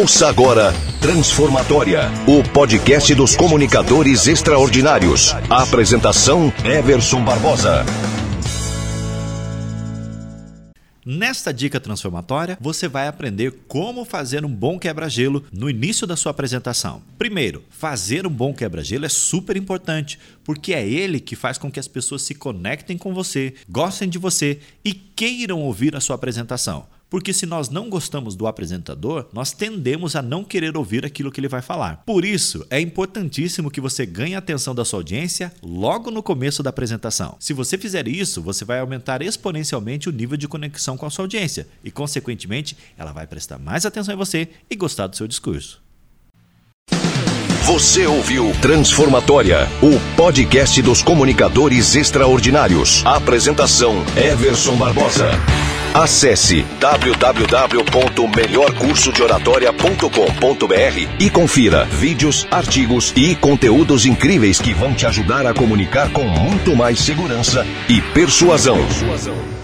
Ouça agora Transformatória, o podcast dos comunicadores extraordinários. A apresentação Everson Barbosa. Nesta dica transformatória, você vai aprender como fazer um bom quebra-gelo no início da sua apresentação. Primeiro, fazer um bom quebra-gelo é super importante, porque é ele que faz com que as pessoas se conectem com você, gostem de você e queiram ouvir a sua apresentação. Porque se nós não gostamos do apresentador, nós tendemos a não querer ouvir aquilo que ele vai falar. Por isso, é importantíssimo que você ganhe a atenção da sua audiência logo no começo da apresentação. Se você fizer isso, você vai aumentar exponencialmente o nível de conexão com a sua audiência e, consequentemente, ela vai prestar mais atenção em você e gostar do seu discurso. Você ouviu Transformatória, o podcast dos comunicadores extraordinários. Apresentação: Everson Barbosa. Acesse www.melhorcursodeoratoria.com.br e confira vídeos, artigos e conteúdos incríveis que vão te ajudar a comunicar com muito mais segurança e persuasão. persuasão.